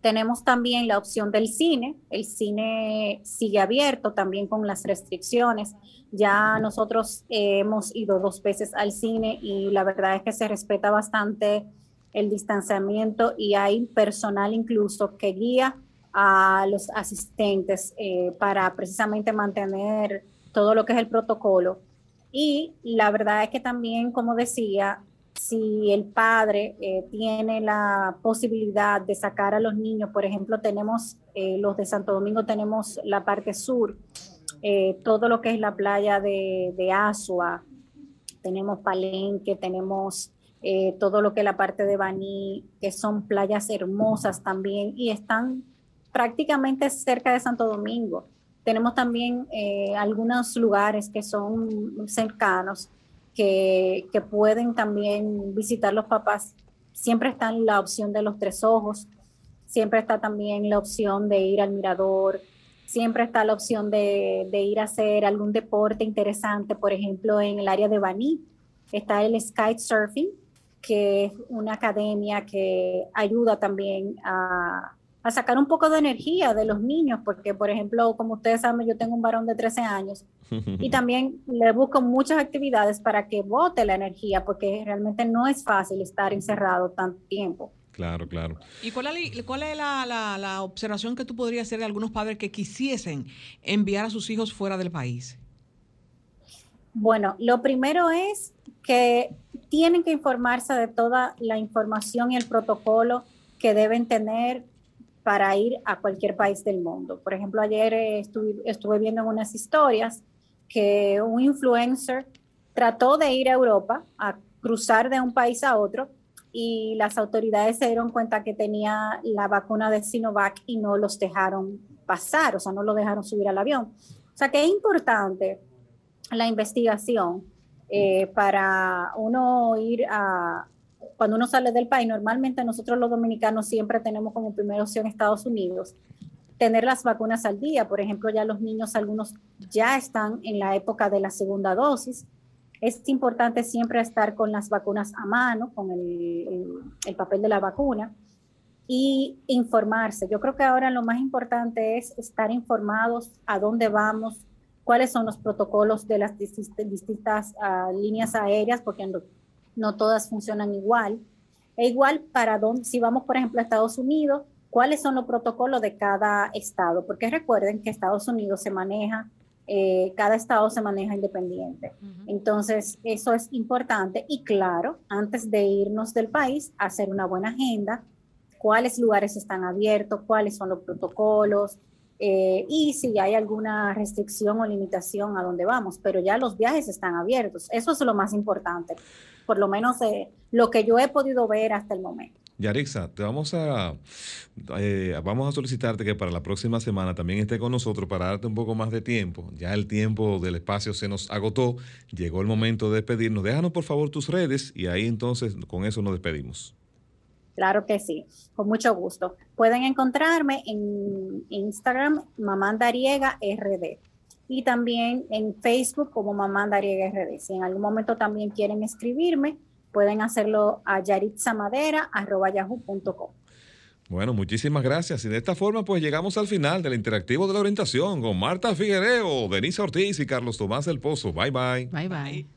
Tenemos también la opción del cine. El cine sigue abierto también con las restricciones. Ya nosotros hemos ido dos veces al cine y la verdad es que se respeta bastante el distanciamiento y hay personal incluso que guía a los asistentes eh, para precisamente mantener todo lo que es el protocolo. Y la verdad es que también, como decía, si el padre eh, tiene la posibilidad de sacar a los niños, por ejemplo, tenemos eh, los de Santo Domingo, tenemos la parte sur, todo lo que es la playa de, de Asua, tenemos Palenque, tenemos todo lo que la parte de Baní, que son playas hermosas también y están prácticamente cerca de Santo Domingo. Tenemos también algunos lugares que son cercanos que, pueden también visitar los papás. Siempre está la opción de los tres ojos, siempre está también la opción de ir al mirador, siempre está la opción de, ir a hacer algún deporte interesante, por ejemplo, en el área de Baní está el Sky Surfing, que es una academia que ayuda también a, a sacar un poco de energía de los niños, porque por ejemplo, como ustedes saben, yo tengo un varón de 13 años y también le busco muchas actividades para que bote la energía, porque realmente no es fácil estar encerrado tanto tiempo. Claro, claro. ¿Y cuál es, cuál es la, la, observación que tú podrías hacer de algunos padres que quisiesen enviar a sus hijos fuera del país? Bueno, lo primero es que tienen que informarse de toda la información y el protocolo que deben tener para ir a cualquier país del mundo. Por ejemplo, ayer estuve, viendo en unas historias que un influencer trató de ir a Europa, a cruzar de un país a otro, y las autoridades se dieron cuenta que tenía la vacuna de Sinovac y no los dejaron pasar, o sea, no lo dejaron subir al avión. O sea, que es importante la investigación eh, para uno ir a, cuando uno sale del país, normalmente nosotros los dominicanos siempre tenemos como primera opción Estados Unidos, tener las vacunas al día. Por ejemplo, ya los niños, algunos ya están en la época de la segunda dosis. Es importante siempre estar con las vacunas a mano, con el, el papel de la vacuna y informarse. Yo creo que ahora lo más importante es estar informados a dónde vamos, cuáles son los protocolos de las distintas, uh, líneas aéreas, porque no todas funcionan igual. E igual para dónde, si vamos, por ejemplo, a Estados Unidos, cuáles son los protocolos de cada estado, porque recuerden que Estados Unidos se maneja, eh, cada estado se maneja independiente. Entonces, eso es importante. Y claro, antes de irnos del país, hacer una buena agenda, cuáles lugares están abiertos, cuáles son los protocolos, eh, y si hay alguna restricción o limitación a dónde vamos, pero ya los viajes están abiertos. Eso es lo más importante, por lo menos eh, lo que yo he podido ver hasta el momento. Yarixa, te vamos a, eh, vamos a solicitarte que para la próxima semana también esté con nosotros para darte un poco más de tiempo. Ya el tiempo del espacio se nos agotó, llegó el momento de despedirnos. Déjanos por favor tus redes y ahí entonces con eso nos despedimos. Claro que sí, con mucho gusto. Pueden encontrarme en Instagram, Mamandariega RD, y también en Facebook como Mamandariega RD. Si en algún momento también quieren escribirme, pueden hacerlo a yaritzamadera.yahoo.com. Bueno, muchísimas gracias. Y de esta forma, pues llegamos al final del interactivo de la orientación con Marta Figuereo, Denise Ortiz y Carlos Tomás del Pozo. Bye bye. Bye bye.